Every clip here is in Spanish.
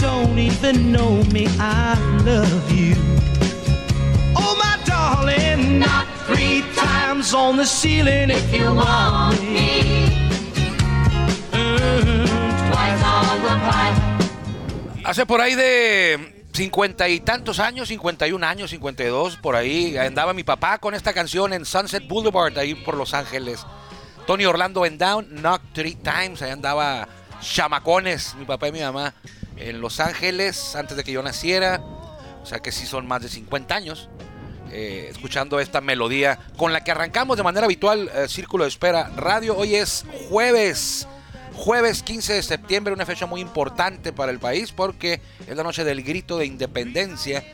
don't even know me. I love you. Oh, my darling, not three times on the ceiling if you want me. Mm, twice on the pipe. Hace por ahí de cincuenta y tantos años, 51 años, 52, por ahí andaba mi papá con esta canción en Sunset Boulevard, ahí por Los Ángeles. Tony Orlando en Down, Knock Three Times, ahí andaba chamacones, mi papá y mi mamá, en Los Ángeles antes de que yo naciera. O sea que sí son más de 50 años. eh, escuchando esta melodía con la que arrancamos de manera habitual eh, Círculo de Espera Radio. Hoy es jueves, jueves 15 de septiembre, una fecha muy importante para el país porque es la noche del grito de independencia.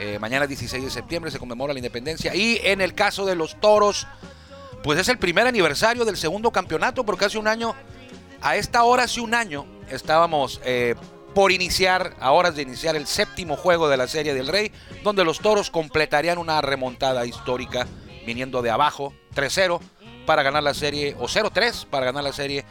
Eh, mañana 16 de septiembre se conmemora la independencia y en el caso de los toros, pues es el primer aniversario del segundo campeonato porque hace un año, a esta hora hace un año, estábamos eh, por iniciar, a horas de iniciar el séptimo juego de la Serie del Rey, donde los toros completarían una remontada histórica viniendo de abajo, 3-0 para ganar la serie, o 0-3 para ganar la serie,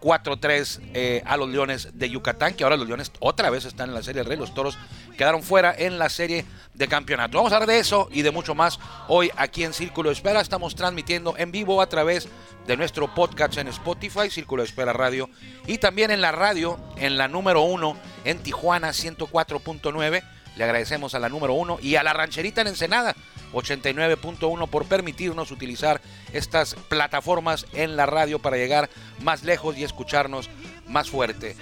4-3 eh, a los Leones de Yucatán, que ahora los Leones otra vez están en la Serie del Rey, los toros quedaron fuera en la serie de campeonato. Vamos a hablar de eso y de mucho más hoy aquí en Círculo Espera. Estamos transmitiendo en vivo a través de nuestro podcast en Spotify, Círculo Espera Radio, y también en la radio, en la número uno, en Tijuana 104.9. Le agradecemos a la número uno y a la rancherita en Ensenada 89.1 por permitirnos utilizar estas plataformas en la radio para llegar más lejos y escucharnos más fuerte.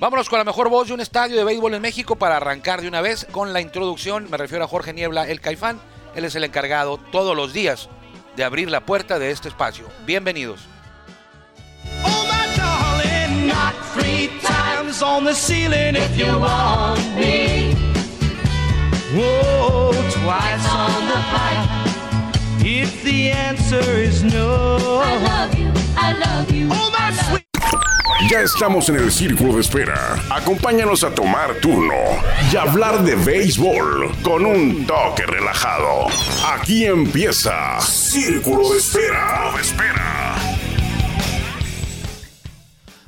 Vámonos con la mejor voz de un estadio de béisbol en México para arrancar de una vez con la introducción. Me refiero a Jorge Niebla, el Caifán. Él es el encargado todos los días de abrir la puerta de este espacio. Bienvenidos. Oh, my darling, not three times on the ceiling if you want me. Whoa, twice on the pipe. If the answer is no. I love you, I love Ya estamos en el círculo de espera. Acompáñanos a tomar turno y hablar de béisbol con un toque relajado. Aquí empieza Círculo de Espera. De espera.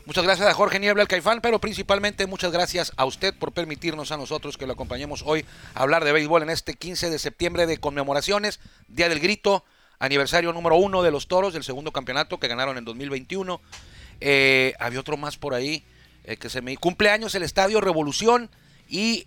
Muchas gracias a Jorge Niebla, el Caifán, pero principalmente muchas gracias a usted por permitirnos a nosotros que lo acompañemos hoy a hablar de béisbol en este 15 de septiembre de conmemoraciones, Día del Grito, aniversario número uno de los Toros del segundo campeonato que ganaron en 2021. Eh, había otro más por ahí eh, que se me cumpleaños el Estadio Revolución y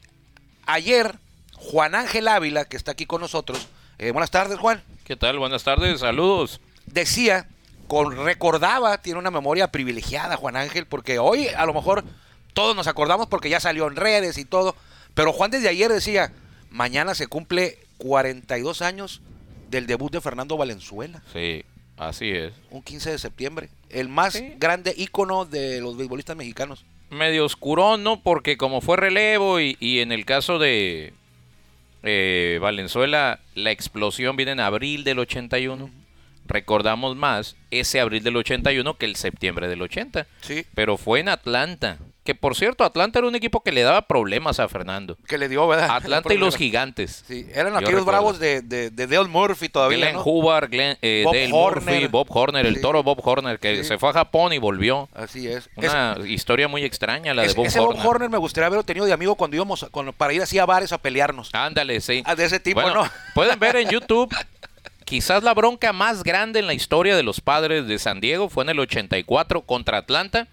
ayer Juan Ángel Ávila que está aquí con nosotros. eh, buenas tardes Juan. ¿Qué tal? Buenas tardes, saludos. decía, con, recordaba, tiene una memoria privilegiada Juan Ángel, porque hoy a lo mejor todos nos acordamos porque ya salió en redes y todo, pero Juan desde ayer decía, mañana se cumple 42 años del debut de Fernando Valenzuela, Sí, así es. un 15 de septiembre, el más Sí. grande ícono de los beisbolistas mexicanos. Medio oscurón, ¿no? Porque como fue relevo y, y en el caso de eh, Valenzuela, la explosión viene en abril del 81. Recordamos más ese abril del 81 que el septiembre del 80. Sí. Pero fue en Atlanta. Que por cierto, Atlanta era un equipo que le daba problemas a Fernando. Que le dio, ¿verdad? Atlanta y los gigantes. Sí, eran Yo aquellos recuerdo. bravos de, de, de Dale Murphy todavía, Glenn ¿no? Hubbard, Glenn, eh, Bob Dale Horner. Murphy, Bob Horner, el Sí. toro Bob Horner, que Sí. se fue a Japón y volvió. Así es. Una historia muy extraña la de Es- Bob ese Horner. Bob Horner me gustaría haberlo tenido de amigo cuando íbamos a- cuando- para ir así a bares a pelearnos. Ándale, sí. Ah, de ese tipo, Bueno, ¿no? Pueden ver en YouTube, quizás la bronca más grande en la historia de los padres de San Diego fue en el 84 contra Atlanta.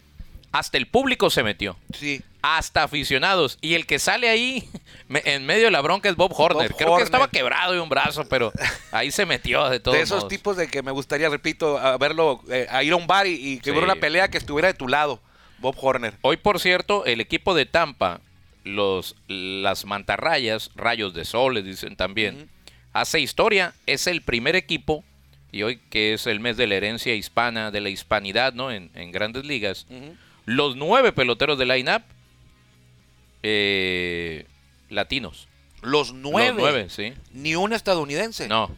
Hasta el público se metió. Sí. Hasta aficionados. Y el que sale ahí me- en medio de la bronca es Bob Horner. Bob Creo Horner. que estaba quebrado de un brazo, pero ahí se metió de todos de esos modos. tipos de que me gustaría, repito, a verlo, eh, a ir a un bar y, y que Sí. hubiera una pelea que estuviera de tu lado, Bob Horner. Hoy, por cierto, el equipo de Tampa, los, las mantarrayas, rayos de sol, les dicen también, hace historia. Es el primer equipo, y hoy que es el mes de la herencia hispana, de la hispanidad, ¿no? En, en grandes ligas, los nueve peloteros de line-up eh, latinos. Los nueve. Los nueve, sí. Ni un estadounidense. No.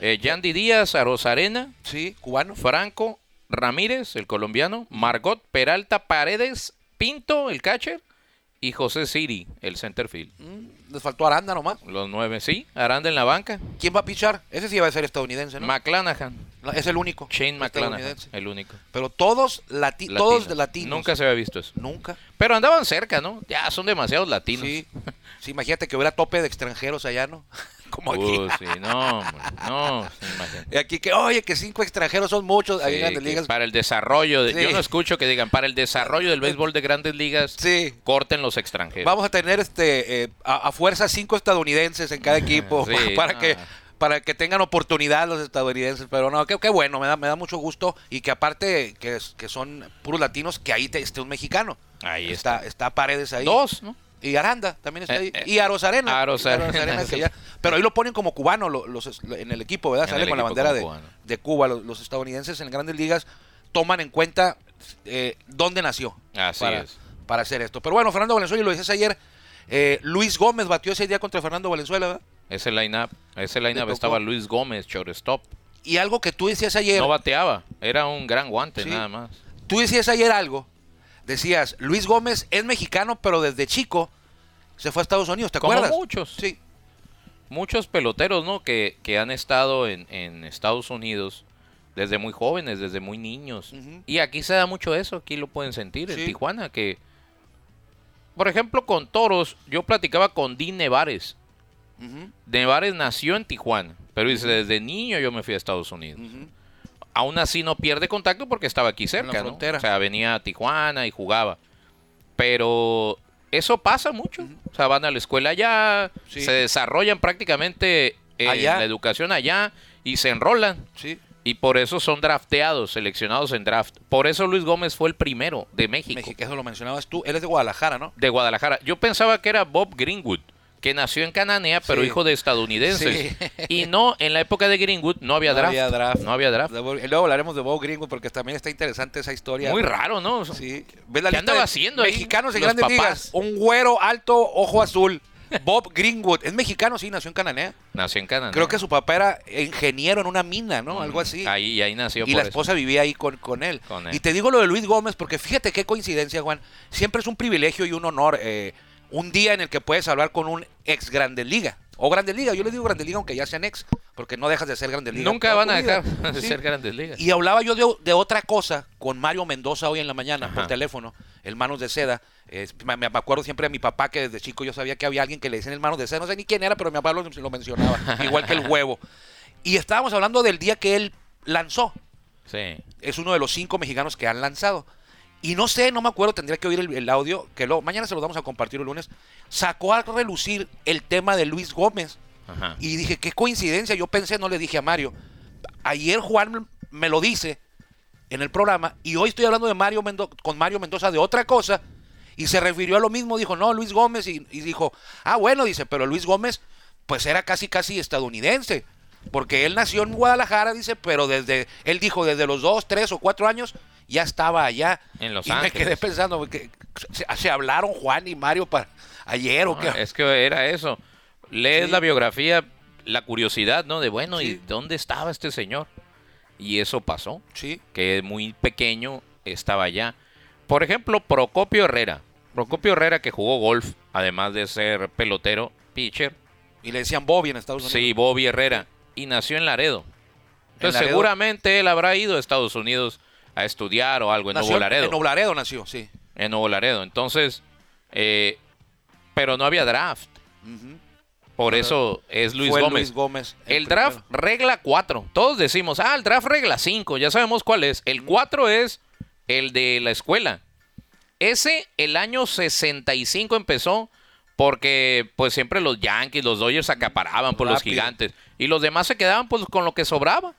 Eh, Yandy Díaz, Arozarena, Sí, cubano. Franco Ramírez, el colombiano, Margot Peralta Paredes, Pinto, el catcher, y José Siri, el centerfield. Mm, Les faltó Aranda nomás. Los nueve, sí. Aranda en la banca. ¿Quién va a pichar? Ese sí va a ser estadounidense, ¿no? McClanahan, es el único. Shane McClanahan, el único. Pero todos, lati Latino. todos de latinos. Nunca se había visto eso. Nunca. Pero andaban cerca, ¿no? Ya son demasiados latinos. Sí. sí. Imagínate que hubiera tope de extranjeros allá, ¿no? Como aquí. Uh, sí, no, no. Y aquí que, oye, que cinco extranjeros son muchos. ahí en Sí, Grandes ligas. para el desarrollo, de- Sí. yo no escucho que digan, para el desarrollo del béisbol de grandes ligas, Sí. corten los extranjeros. Vamos a tener este eh, a, a fuerza cinco estadounidenses en cada equipo para no. que para que tengan oportunidad los estadounidenses. Pero no, qué, bueno, me da, me da mucho gusto. Y que aparte que, que son puros latinos, que ahí te- esté un mexicano. Ahí está. está. Está Paredes ahí. Dos, ¿no? Y Aranda también está Eh, ahí. eh, y Arozarena. Arozarena, que ya- pero ahí lo ponen como cubano lo- los, en el equipo, ¿verdad? Sale con la bandera de, de Cuba. Los, los estadounidenses en grandes ligas toman en cuenta eh, dónde nació. Así para, es. para hacer esto. Pero bueno, Fernando Valenzuela, y lo decías ayer, eh, Luis Gómez batió ese día contra Fernando Valenzuela, ¿verdad? Ese line-up, ese line-up estaba Luis Gómez, shortstop. Y algo que tú decías ayer, No bateaba, era un gran guante Sí. nada más. tú decías ayer algo, decías, Luis Gómez es mexicano, pero desde chico se fue a Estados Unidos, ¿te Como acuerdas? muchos. Sí. Muchos peloteros, ¿no? Que, que han estado en, en Estados Unidos desde muy jóvenes, desde muy niños. Y aquí se da mucho eso, aquí lo pueden sentir Sí. en Tijuana, que... Por ejemplo, con Toros, yo platicaba con Dean Nevares. Ujú, Nevares nació en Tijuana, pero dice, desde niño yo me fui a Estados Unidos. Aún así no pierde contacto porque estaba aquí la cerca, ¿no? frontera. O sea, venía a Tijuana y jugaba. Pero eso pasa mucho. O sea, van a la escuela allá, Sí. se desarrollan prácticamente en Allá. la educación allá y se enrolan. Sí. Y por eso son drafteados, seleccionados en draft. Por eso Luis Gómez fue el primero de México, México, eso lo mencionabas tú. Él es de Guadalajara, ¿no? de Guadalajara. Yo pensaba que era Bob Greenwood, que nació en Cananea, pero Sí. hijo de estadounidenses. Sí. Y no, en la época de Greenwood no había No draft. había draft. No había draft. Luego hablaremos de Bob Greenwood porque también está interesante esa historia. Muy raro, ¿no? Sí. ¿Ves la ¿Qué andaba haciendo ahí Mexicanos en los grandes papás? ligas. Un güero alto, ojo azul. Bob Greenwood. Es mexicano, sí, nació en Cananea. Nació en Canadá. Creo que su papá era ingeniero en una mina, ¿no? Algo así. Ahí, y ahí nació y por la eso. esposa vivía ahí con, con él. Con él. Y te digo lo de Luis Gómez porque fíjate qué coincidencia, Juan. Siempre es un privilegio y un honor. eh, un día en el que puedes hablar con un ex Grande Liga. O Grande Liga. Yo le digo Grande Liga aunque ya sean ex. Porque no dejas de ser Grande Liga. Nunca van a vida. dejar de Sí. ser grandes ligas. Y hablaba yo de, de otra cosa con Mario Mendoza hoy en la mañana por teléfono, el Manos de Seda. Me acuerdo siempre de mi papá que desde chico yo sabía que había alguien que le decían el Manos de Seda. No sé ni quién era, pero mi papá lo, lo mencionaba. igual que el huevo. Y estábamos hablando del día que él lanzó. Sí. Es uno de los cinco mexicanos que han lanzado. Y no sé, no me acuerdo, tendría que oír el, el audio, que lo, mañana se lo vamos a compartir el lunes. Sacó a relucir el tema de Luis Gómez. Ajá. Y dije, qué coincidencia. Yo pensé, no le dije a Mario. Ayer Juan me lo dice en el programa y hoy estoy hablando de Mario Mendo- con Mario Mendoza de otra cosa y se refirió a lo mismo. Dijo, no, Luis Gómez. Y, y dijo, ah, bueno, dice, pero Luis Gómez pues era casi, casi estadounidense. Porque él nació en Guadalajara, dice, pero desde, él dijo, desde los dos, tres o cuatro años ya estaba allá. En Los y Ángeles. me quedé pensando, que se, se hablaron Juan y Mario para ayer o qué. es que era eso. Lees Sí. la biografía, la curiosidad, ¿no? De bueno, ¿y dónde estaba este señor? Y eso pasó, Sí, que muy pequeño estaba allá. Por ejemplo, Procopio Herrera. Procopio Herrera que jugó golf, además de ser pelotero, pitcher. y le decían Bobby en Estados Unidos. Sí, Bobby Herrera. Y nació en Laredo. Entonces Laredo. seguramente él habrá ido a Estados Unidos a estudiar o algo en Nació Nuevo Laredo. En Nuevo Laredo nació, sí. en Nuevo Laredo. Entonces, eh, pero no había draft. Por eso es Luis Gómez. Luis Gómez. El draft regla 4. Todos decimos, ah, el draft regla 5. Ya sabemos cuál es. El 4 es el de la escuela. Ese, el año 65 empezó porque pues siempre los Yankees, los Dodgers acaparaban por los gigantes. Y los demás se quedaban pues con lo que sobraba.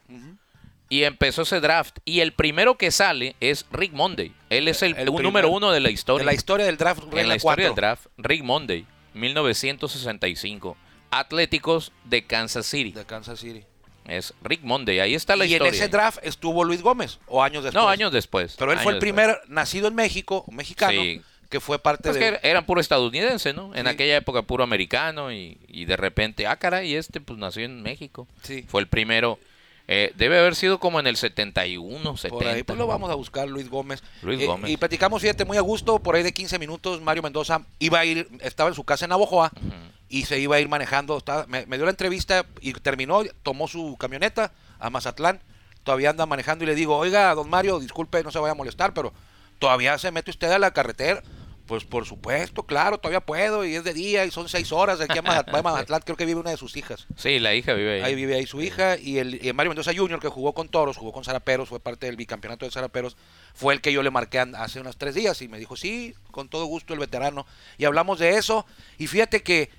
Y empezó ese draft. Y el primero que sale es Rick Monday. Él es el, El un primer- número uno de la historia. De la historia del draft, en la historia del draft, Rick Monday, 1965. Atléticos de Kansas City. de Kansas City. Es Rick Monday, ahí está la y historia. en ese draft estuvo Luis Gómez, o años después. no, años después. Pero él fue el primer nacido en México, mexicano, Sí. que fue parte Pues de... que era- eran puro estadounidense, ¿no? En Sí. aquella época puro americano y, y de repente, ah, caray, este pues nació en México. Sí. Fue el primero. Eh, debe haber sido como en el 71, 70. Por ahí, pues lo vamos a buscar, Luis Gómez. Luis Eh, Gómez. Y platicamos, fíjate, muy a gusto, por ahí de 15 minutos, Mario Mendoza iba a ir, estaba en su casa en Navojoa y se iba a ir manejando. estaba- me, me dio la entrevista y terminó, tomó su camioneta a Mazatlán, todavía anda manejando y le digo, oiga, don Mario, disculpe, no se vaya a molestar, pero todavía se mete usted a la carretera. Pues por supuesto, claro, todavía puedo y es de día y son seis horas aquí a Mazatlán, creo que vive una de sus hijas. Sí, la hija vive ahí. Ahí vive ahí su hija y el, y el Mario Mendoza Jr., que jugó con Toros, jugó con Zaraperos, fue parte del bicampeonato de Zaraperos, fue el que yo le marqué hace unos tres días y me dijo, sí, con todo gusto el veterano. Y hablamos de eso y fíjate que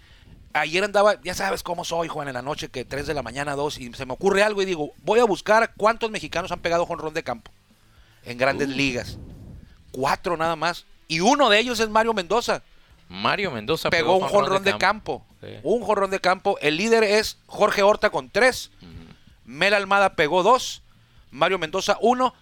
ayer andaba, ya sabes cómo soy, Juan, en la noche, que 3 de la mañana, 2, y se me ocurre algo y digo, voy a buscar cuántos mexicanos han pegado jonrón de campo en grandes ligas. Cuatro nada más. Y uno de ellos es Mario Mendoza Mario Mendoza pegó un jonrón de campo. Sí. Un jonrón de campo. El líder es Jorge Horta con tres. Mel Almada pegó dos. Mario Mendoza uno.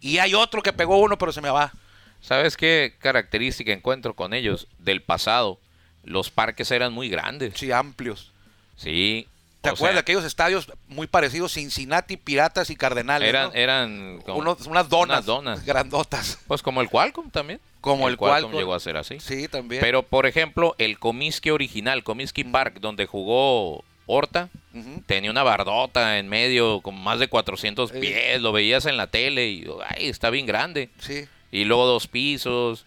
Y hay otro que pegó uno, pero se me va. ¿Sabes qué característica encuentro con ellos del pasado? Los parques eran muy grandes. Sí, amplios. Sí. ¿Te acuerdas sea, de aquellos estadios muy parecidos? Cincinnati, Piratas y Cardenales. Eran, ¿no? eran como Unos- unas donas. unas donas. Grandotas. Pues como el Qualcomm también. Como el Qualcomm. llegó a ser así. Sí, también. Pero, por ejemplo, el Comiskey original, Comiskey Park, donde jugó Horta, tenía una bardota en medio con más de 400 Sí. pies, lo veías en la tele y ay, está bien grande. Sí. Y luego dos pisos.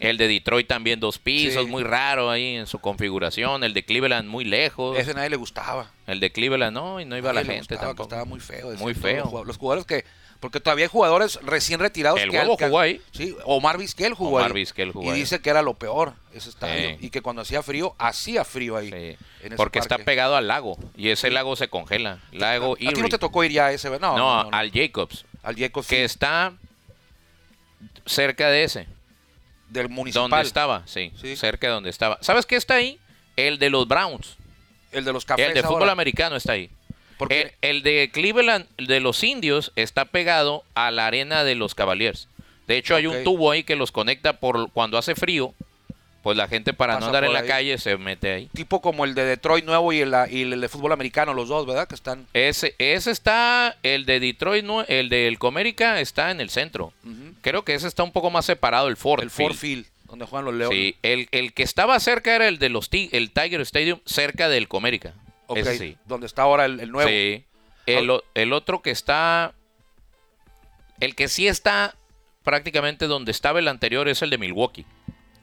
El de Detroit también dos pisos, Sí. muy raro ahí en su configuración. El de Cleveland muy lejos. Ese a nadie le gustaba. El de Cleveland no, y no iba la Nadie le gente gustaba, tampoco. Estaba muy feo. Muy feo. Los jugadores que... Porque todavía hay jugadores recién retirados. El que Huevo alcan- jugó ahí. Sí, Omar Vizquel jugó Omar ahí. Vizquel jugó y ahí. dice que era lo peor ese estadio. Sí. Y que cuando hacía frío, hacía frío ahí. Sí, en ese porque está pegado al lago y ese lago se congela. Lago ¿A ti no te tocó ir ya a ese? No, no, no, no, al Jacobs, Al Jacobs que está cerca de ese, del municipal. donde estaba, sí, cerca de donde estaba. ¿Sabes qué está ahí? El de los Browns, El de los cafés el de fútbol americano está ahí. Porque El, el de Cleveland, el de los indios, está pegado a la arena de los Cavaliers. De hecho, hay Ok. un tubo ahí que los conecta por cuando hace frío. Pues la gente para Pasa no andar en la ahí. calle se mete ahí. tipo como el de Detroit nuevo y el, y el de fútbol americano, los dos, ¿verdad? Que están... Ese, ese está, el de Detroit, el del Comérica está en el centro. Ujú. Creo que ese está un poco más separado, el Ford. el Ford Field. Field, donde juegan los Leones. Sí, el, el que estaba cerca era el de los el Tiger Stadium, cerca del Comérica. Ok, Ese sí. Donde está ahora el, el nuevo. Sí. El, o- el otro que está. El que sí está prácticamente donde estaba el anterior es el de Milwaukee.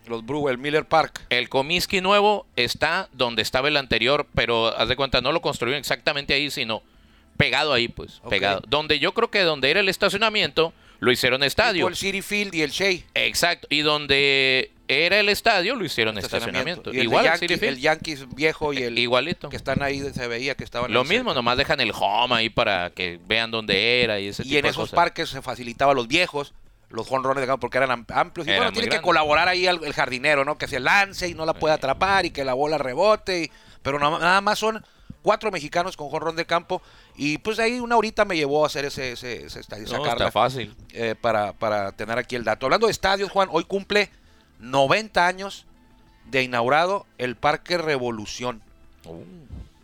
Los Brew, el Miller Park. El Comiskey nuevo está donde estaba el anterior, pero haz de cuenta, no lo construyeron exactamente ahí, sino pegado ahí, pues. Ok. Pegado. Donde yo creo que donde era el estacionamiento, lo hicieron estadio. Tipo el City Field y el Shea. Exacto. Y donde era el estadio, lo hicieron estacionamiento. Y el, Igual el Yankee- Yankees viejo y el Igualito. que están ahí, se veía que estaban Lo mismo, nomás dejan el home ahí para que vean dónde era y ese Y tipo en de esos cosas. parques se facilitaba a los viejos los jonrones de campo porque eran am- amplios. Y bueno, muy tiene que colaborar ahí el, el jardinero, ¿no? Que se lance y no la pueda atrapar y que la bola rebote. y- pero nada más son cuatro mexicanos con jonrón de campo. Y pues ahí una horita me llevó a hacer ese, ese, ese estadio, No, sacarla, está fácil. eh, para, para tener aquí el dato. Hablando de estadios, Juan, hoy cumple 90 años de inaugurado el Parque Revolución.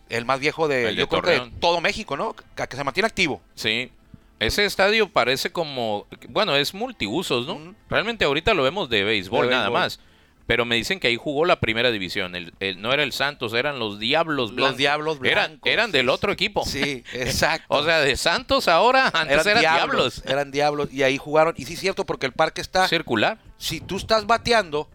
El más viejo de, El de yo creo que de Torreón. todo México, ¿no? Que, que se mantiene activo. Sí. Ese estadio parece como, bueno, es multiusos, ¿no? Realmente ahorita lo vemos de béisbol De nada béisbol. más. Pero me dicen que ahí jugó la primera división. El, el- no era el Santos, eran los Diablos Los Blancos. Diablos Eran, Blancos. eran del otro equipo. Sí, exacto. o sea, de Santos ahora, antes eran, Diablos. Eran diablos. Y ahí jugaron. Y sí es cierto, porque el parque está. Circular. Si tú estás bateando,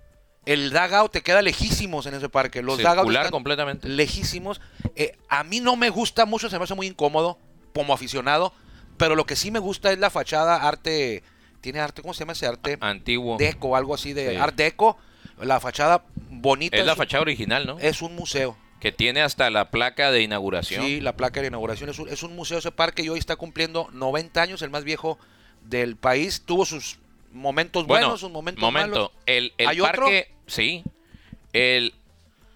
el dugout te queda lejísimos en ese parque. Los Circular completamente. lejísimos. Eh, a mí no me gusta mucho, se me hace muy incómodo como aficionado. Pero lo que sí me gusta es la fachada arte. Tiene arte, ¿cómo se llama ese arte? Antiguo. Deco, algo así de Sí. art deco. La fachada bonita. Es la un- fachada original, ¿no? Es un museo. Que tiene hasta la placa de inauguración. Sí, la placa de inauguración es un, es un museo ese parque y hoy está cumpliendo 90 años, el más viejo del país. Tuvo sus momentos Bueno, buenos, momentos momento. malos. El, el ¿Hay otro? parque, sí. El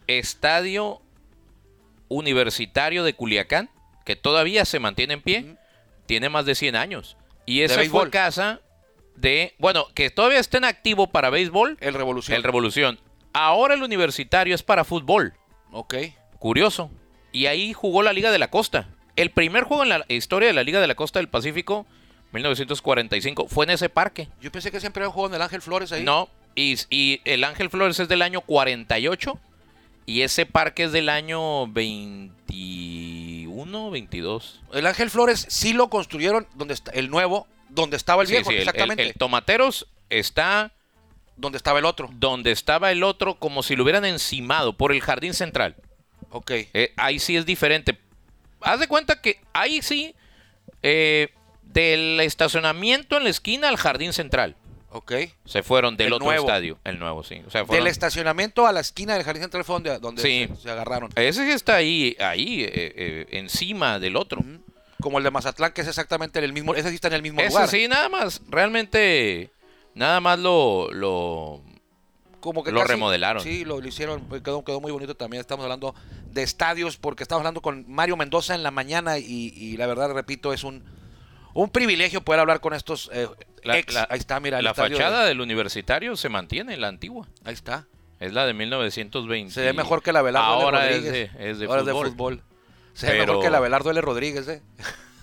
estadio universitario de Culiacán, que todavía se mantiene en pie, tiene más de 100 años. Y esa fue casa de, bueno, que todavía está en activo para béisbol, El Revolución. el Revolución. Ahora el universitario es para fútbol. Ok. Curioso. Y ahí jugó la Liga de la Costa. El primer juego en la historia de la Liga de la Costa del Pacífico, 1945, fue en ese parque. Yo pensé que siempre había jugado en el Ángel Flores ahí. No, y, y el Ángel Flores es del año 48 y ese parque es del año 21, 22. El Ángel Flores sí lo construyeron donde está el nuevo, donde estaba el Sí, viejo, sí, el- el- exactamente. el Tomateros está donde estaba el otro. donde estaba el otro como si lo hubieran encimado por el jardín central. Ok. Eh, ahí sí es diferente. Haz de cuenta que ahí sí, eh, del estacionamiento en la esquina al jardín central. Ok. Se fueron del El otro nuevo. estadio. El nuevo, sí. O sea, Del estacionamiento a la esquina del Jardín Central fue donde, donde Sí. se, se agarraron. Ese sí está ahí, ahí eh, eh, encima del otro. Como el de Mazatlán, que es exactamente el mismo. Ese sí está en el mismo Ese lugar. sí, nada más. Realmente, nada más lo, lo Como que Lo casi- remodelaron. Sí, lo, lo hicieron. Quedó, quedó muy bonito también. Estamos hablando de estadios, porque estamos hablando con Mario Mendoza en la mañana. Y, y la verdad, repito, es un, un privilegio poder hablar con estos eh, La- ex. la- ahí está, mira. la fachada de- del universitario se mantiene, la antigua. ahí está. Es la de 1920. Se ve mejor que la Velardo Ahora L. es de, Rodríguez. es de Ahora fútbol. es de fútbol. Se ve mejor que la Velardo L. Rodríguez, ¿eh?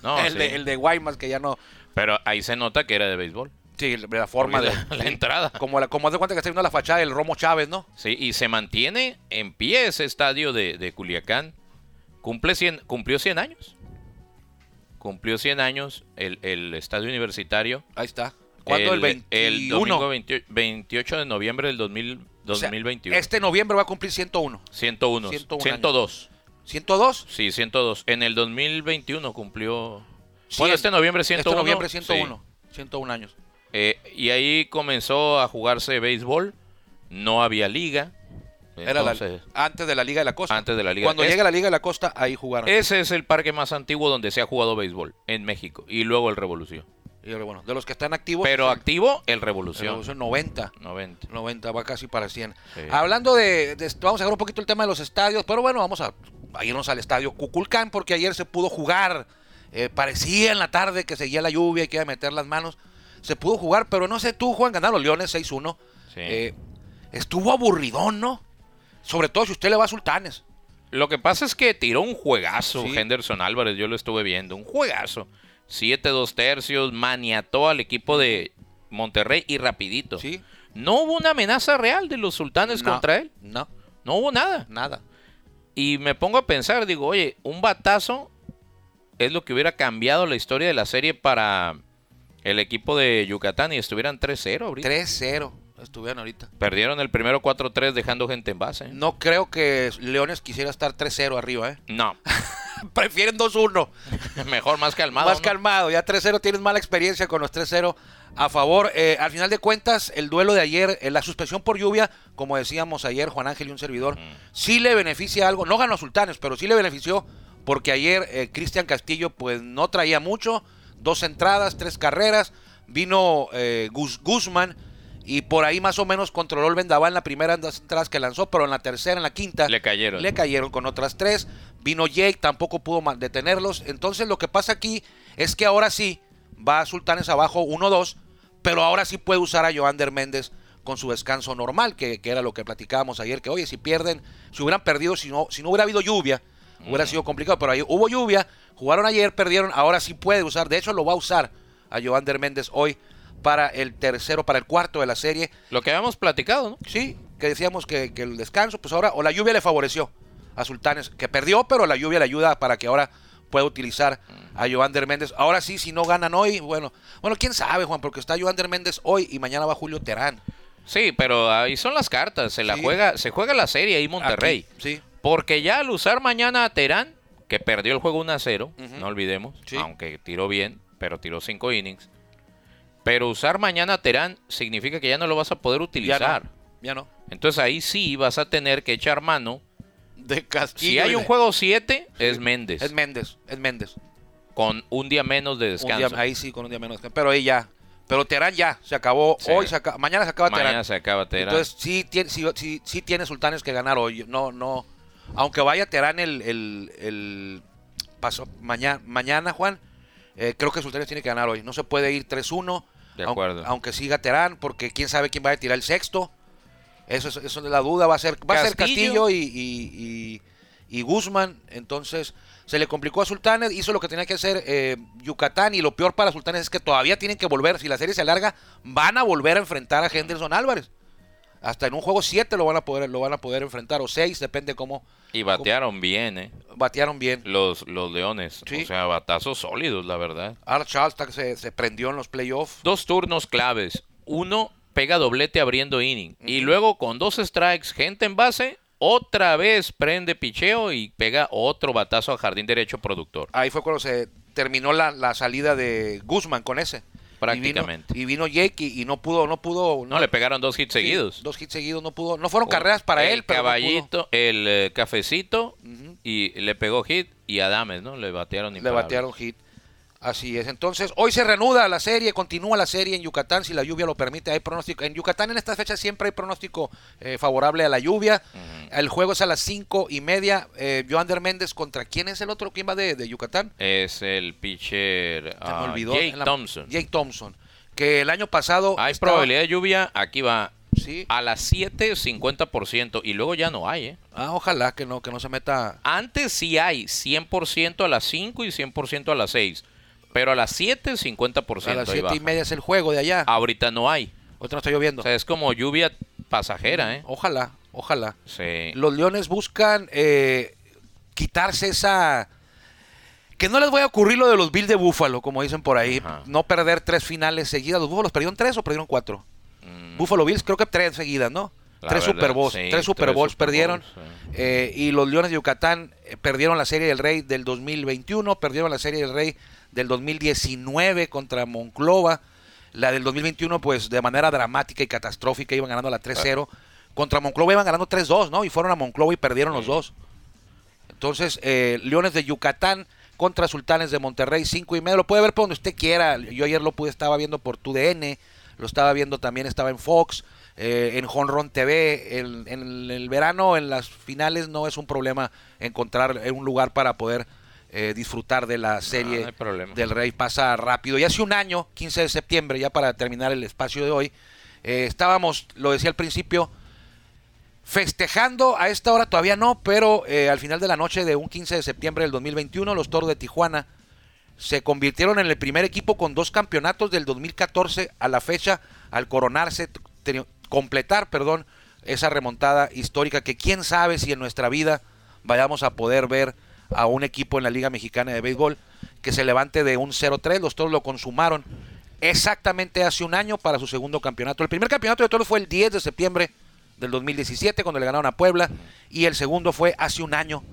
No, el, sí. de, el de Guaymas, que ya no. Pero ahí se nota que era de béisbol. Sí, la forma de. La, la entrada. Como, la, como haz de cuenta que está viendo la fachada del Romo Chávez, ¿no? Sí, y se mantiene en pie ese estadio de, de Culiacán. Cumple 100, cumplió 100 años. Cumplió 100 años el, el estadio universitario. Ahí está. ¿Cuándo? El, 21. El domingo 20 28 de noviembre del 2000 O sea, 2021. este noviembre va a cumplir 101. 101. 101 102. ¿102? Sí, 102. En el 2021 cumplió. Sí, bueno, el- este noviembre 101. Este noviembre sí. 101. 101 años. Eh, y ahí comenzó a jugarse béisbol. No había liga. Era la- antes de la Liga de la Costa. Antes de la Liga. Cuando llegue la Liga de la Costa, ahí jugaron. Ese es el parque más antiguo donde se ha jugado béisbol en México. Y luego el Revolución. Y bueno, de los que están activos. Pero activo, el el Revolución. Revolución 90. 90. 90, va casi para 100. Sí. Hablando de, vamos a ver un poquito el tema de los estadios, pero bueno, vamos a, a irnos al estadio Cuculcán porque ayer se pudo jugar. Eh, parecía en la tarde que seguía la lluvia y que iba a meter las manos. Se pudo jugar, pero no sé tú, Juan, ganaron los Leones 6-1. Sí. Eh, estuvo aburridón, ¿no? Sobre todo si usted le va a Sultanes. Lo que pasa es que tiró un juegazo Sí. Henderson Álvarez, yo lo estuve viendo, un juegazo. 7-2 tercios, maniató al equipo de Monterrey y rapidito. Sí. No hubo una amenaza real de los sultanes No, contra él. No, No hubo nada. nada. Y me pongo a pensar, digo, oye, un batazo es lo que hubiera cambiado la historia de la serie para el equipo de Yucatán y estuvieran 3-0 ahorita. 3-0 estuvieron ahorita. Perdieron el primero 4-3 dejando gente en base. No creo que Leones quisiera estar 3-0 arriba, ¿eh? No, Prefieren 2-1. mejor más calmado. Más ¿no? calmado, ya 3-0 tienes mala experiencia con los 3-0 a favor. Eh, al final de cuentas, el duelo de ayer, eh, la suspensión por lluvia, como decíamos ayer, Juan Ángel y un servidor, sí le beneficia algo. No ganó a Sultanes, pero sí le benefició porque ayer eh, Cristian Castillo pues no traía mucho, dos entradas, tres carreras, vino eh, Guzmán y por ahí más o menos controló el vendaval en la primera dos entradas que lanzó, pero en la tercera, en la quinta, Le cayeron. le cayeron con otras tres. Vino Jake, tampoco pudo detenerlos. Entonces lo que pasa aquí es que ahora sí va Sultanes abajo 1-2, pero ahora sí puede usar a Joander Méndez con su descanso normal, que, que era lo que platicábamos ayer, que oye, si pierden, si hubieran perdido, si no, si no hubiera habido lluvia, hubiera sido complicado, pero ahí hubo lluvia, jugaron ayer, perdieron, ahora sí puede usar, de hecho lo va a usar a Joander Méndez hoy para el tercero, para el cuarto de la serie. Lo que habíamos platicado, ¿no? Sí, que decíamos que, que el descanso, pues ahora, o la lluvia le favoreció a Sultanes, que perdió, pero la lluvia le ayuda para que ahora pueda utilizar a Joander Méndez. Ahora sí, si no ganan hoy, bueno, bueno, quién sabe, Juan, porque está Joander Méndez hoy y mañana va Julio Terán. Sí, pero ahí son las cartas. Se la Sí. juega, se juega la serie ahí Monterrey. Aquí, sí, Porque ya al usar mañana a Terán, que perdió el juego 1 a 0, Ujú. no olvidemos, Sí. aunque tiró bien, pero tiró 5 innings. Pero usar mañana Terán significa que ya no lo vas a poder ya utilizar. no, ya no. Entonces ahí sí vas a tener que echar mano. De Castillo. Si hay un de- juego 7, es Méndez, Es Méndez, es Méndez. con un día menos de descanso. día- ahí sí, con un día menos. Pero ahí ya. Pero Terán ya, se acabó. Sí. Hoy se acaba, mañana se acaba Mañana Terán. se acaba Terán. Entonces sí tiene, sí, sí- sí tiene Sultanes que ganar hoy. No, no. Aunque vaya Terán el, el, el paso, mañana, mañana, Juan, eh, creo que Sultanes tiene que ganar hoy. No se puede ir 3-1 De acuerdo. Aunque siga Terán, porque quién sabe quién va a tirar el sexto. Eso es, eso es la duda. Va a ser, va a ser Castillo. Castillo y, y- y- y Guzmán. Entonces se le complicó a Sultanes. Hizo lo que tenía que hacer eh, Yucatán. Y lo peor para Sultanes es que todavía tienen que volver. Si la serie se alarga, van a volver a enfrentar a Henderson Álvarez. Hasta en un juego 7 lo van a poder lo van a poder enfrentar o 6, depende cómo Y batearon bien, ¿eh? batearon bien. Los, los Leones. Sí. O sea, batazos sólidos, la verdad. Art Charles ta- se, se prendió en los playoffs. Dos turnos claves. Uno pega doblete abriendo inning. Y luego con dos strikes, gente en base, otra vez prende picheo y pega otro batazo a jardín derecho productor. Ahí fue cuando se terminó la, la salida de Guzmán con ese. Prácticamente. Y vino, y vino Jake y, y no pudo, no pudo. No, le pegaron dos hits sí, seguidos. Dos hits seguidos, no pudo. No fueron carreras para el él, pero no pudo. caballito, el eh, cafecito y le pegó hit y Adames, ¿no? Le batearon Le batearon hit. Así es. Entonces, hoy se reanuda la serie, continúa la serie en Yucatán, si la lluvia lo permite. Hay pronóstico. En Yucatán en estas fechas siempre hay pronóstico eh, favorable a la lluvia. El juego es a las cinco y media. Eh, Joander Méndez contra quién es el otro? ¿Quién va de, de Yucatán? Es el pitcher Se me ah, olvidó. Jake la- Thompson. Jake Thompson. Que el año pasado. Hay estaba- probabilidad de lluvia, aquí va. Sí. A las 7, 50%. Y luego ya no hay, ¿eh? Ah, ojalá que no, que no se meta. Antes sí hay 100% a las 5 y 100% a las 6. Pero a las 7, 50%. A las ahí siete y baja. media es el juego de allá. Ahorita no hay. Ahorita no está lloviendo. O sea, es como lluvia pasajera, ¿eh? Ojalá, ojalá. Sí. Los Leones buscan eh, quitarse esa... Que no les vaya a ocurrir lo de los Bills de Búfalo, como dicen por ahí. Ajá. No perder tres finales seguidas. ¿Los Búfalos perdieron tres o perdieron cuatro? Mm, Buffalo Bills creo que tres seguidas, ¿no? Tres verdad, Super Bowls. sí, tres Super tres Bowls Super perdieron. Bowls, sí. Eh, y los Leones de Yucatán eh, perdieron la Serie del Rey del 2021, perdieron la Serie del Rey del 2019 contra Monclova. La del 2021, pues de manera dramática y catastrófica, iban ganando la 3-0. Contra Monclova iban ganando 3-2, ¿no? Y fueron a Monclova y perdieron los dos. Entonces, eh, Leones de Yucatán contra Sultanes de Monterrey, 5 y medio. Lo puede ver por donde usted quiera. Yo ayer lo pude, estaba viendo por TUDN, lo estaba viendo también, estaba en Fox, eh, en Honron TV. En el verano, en las finales, no es un problema encontrar un lugar para poder eh, disfrutar de la serie no hay problema. del Rey. Pasa rápido. Y hace un año, 15 de septiembre, ya para terminar el espacio de hoy, eh, estábamos, lo decía al principio, festejando a esta hora todavía no, pero eh, al final de la noche de un 15 de septiembre del 2021, los Toros de Tijuana se convirtieron en el primer equipo con dos campeonatos del 2014 a la fecha al coronarse, completar, perdón, esa remontada histórica que quién sabe si en nuestra vida vayamos a poder ver a un equipo en la Liga Mexicana de Béisbol que se levante de un 0-3, los Toros lo consumaron exactamente hace un año para su segundo campeonato. El primer campeonato de Toros fue el 10 de septiembre del 2017 cuando le ganaron a Puebla y el segundo fue hace un año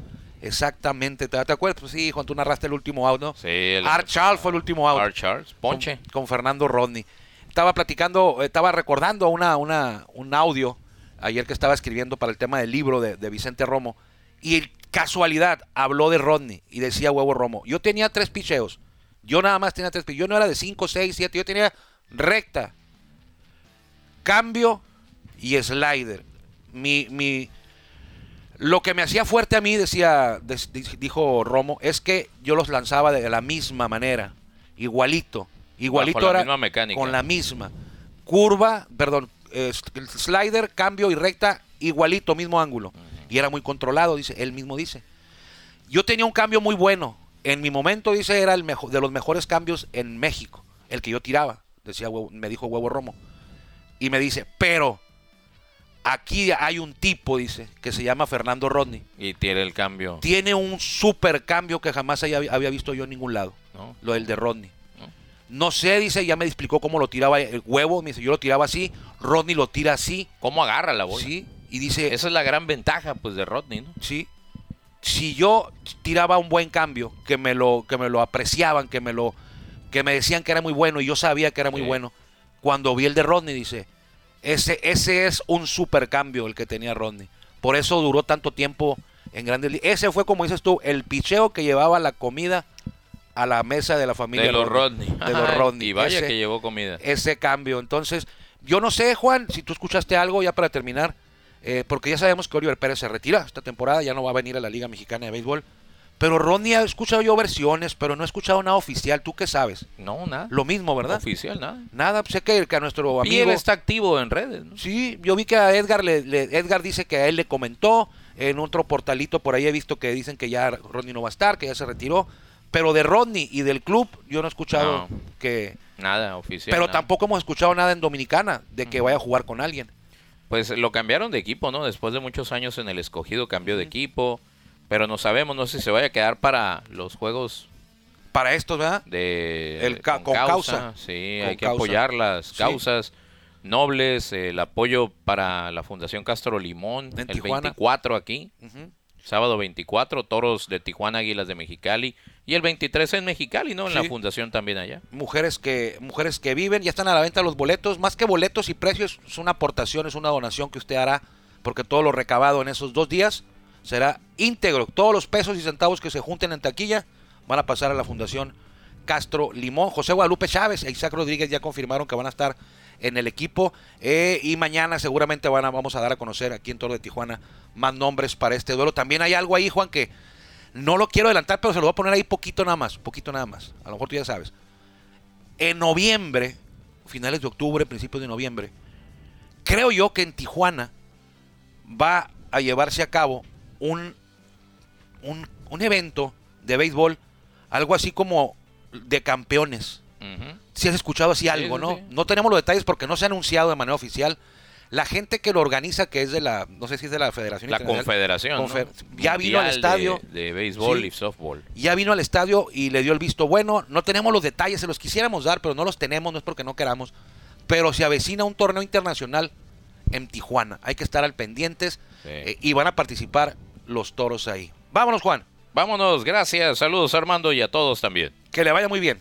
exactamente. ¿Te, te acuerdas? Pues sí, Juan, tú narraste el último out, ¿no? Sí, el- Art Charles fue el último out. Art Charles, Ponche. Con, con Fernando Rodney. Estaba platicando, estaba recordando una, una, un audio ayer que estaba escribiendo para el tema del libro de, de Vicente Romo. Y casualidad, habló de Rodney y decía Huevo Romo. Yo tenía tres picheos. Yo nada más tenía tres picheos. Yo no era de 5, 6, 7. Yo tenía recta, cambio y slider. Mi, mi, lo que me hacía fuerte a mí, decía, dijo Romo, es que yo los lanzaba de la misma manera, igualito, igualito Bajo la era misma con la misma curva, perdón, eh, slider, cambio y recta, igualito, mismo ángulo, y era muy controlado, dice, él mismo dice. Yo tenía un cambio muy bueno, en mi momento dice era el mejor, de los mejores cambios en México, el que yo tiraba, decía me dijo Huevo Romo, y me dice, pero aquí hay un tipo, dice, que se llama Fernando Rodney. Y tiene el cambio. Tiene un super cambio que jamás haya- había visto yo en ningún lado. ¿no? Lo del de Rodney. ¿No? No sé, dice, ya me explicó cómo lo tiraba el huevo. Me dice, yo lo tiraba así. Rodney lo tira así. ¿Cómo agarra la bola? Sí. Y dice, Esa es la gran ventaja pues de Rodney, ¿no? sí. Si yo tiraba un buen cambio, que me lo, que me lo apreciaban, que me lo, que me decían que era muy bueno y yo sabía que era muy Sí. bueno. Cuando vi el de Rodney, dice, ese, ese es un super cambio el que tenía Rodney. Por eso duró tanto tiempo en Grandes Ligas. Ese fue, como dices tú, el picheo que llevaba la comida a la mesa de la familia. De los Rodney. De los Rodney. Y vaya Ese- que llevó comida. ese cambio. Entonces, yo no sé, Juan, si tú escuchaste algo ya para terminar, eh, porque ya sabemos que Oliver Pérez se retira esta temporada, ya no va a venir a la Liga Mexicana de Béisbol, Pero Ronnie ha escuchado yo versiones, pero no he escuchado nada oficial. ¿Tú qué sabes? No, nada. Lo mismo, ¿verdad? Oficial, nada. Nada, sé que, que a nuestro Y él amigo... está activo en redes, ¿no? Sí, yo vi que a Edgar, le, le- Edgar dice que a él le comentó, en otro portalito por ahí he visto que dicen que ya Rodney no va a estar, que ya se retiró, pero de Rodney y del club yo no he escuchado No. que... Nada oficial. Pero nada. tampoco hemos escuchado nada en Dominicana de que vaya a jugar con alguien. Pues lo cambiaron de equipo, ¿no? Después de muchos años en el escogido cambió de equipo. Pero no sabemos, no sé si se vaya a quedar para los juegos Para estos, ¿verdad? de El ca- con causa. Sí, Con hay que causa. apoyar las Sí. causas nobles, el apoyo para la Fundación Castro Limón, el Tijuana. 24 aquí, sábado 24, Toros de Tijuana, Águilas de Mexicali, y el 23 en Mexicali, ¿no? En la. Fundación también allá. Mujeres que, mujeres que viven, ya están a la venta los boletos. Más que boletos y precios, es una aportación, es una donación que usted hará, porque todo lo recabado en esos dos días será íntegro. Todos los pesos y centavos que se junten en taquilla van a pasar a la Fundación Castro Limón. José Guadalupe Chávez e Isaac Rodríguez ya confirmaron que van a estar en el equipo. eh, y mañana seguramente van a, vamos a dar a conocer aquí en Toro de Tijuana más nombres para este duelo. También hay algo ahí, Juan, que no lo quiero adelantar, pero se lo voy a poner ahí poquito nada más. Poquito nada más. A lo mejor tú ya sabes. En noviembre, finales de octubre, principios de noviembre, creo yo que en Tijuana va a llevarse a cabo un, un, un evento de béisbol, algo así como de campeones. Si has escuchado así algo, ¿no? sí. No tenemos los detalles porque no se ha anunciado de manera oficial. La gente que lo organiza, que es de la, no sé si es de la Federación La Confederación. ya vino al de- estadio. De, béisbol Sí. y softball. ya vino al estadio y le dio el visto bueno. No tenemos los detalles, se los quisiéramos dar, pero no los tenemos, no es porque no queramos. Pero se avecina un torneo internacional en Tijuana. Hay que estar al pendientes Sí. eh, y van a participar los toros ahí. Vámonos, Juan. Vámonos, gracias. Saludos Armando y a todos también. Que le vaya muy bien.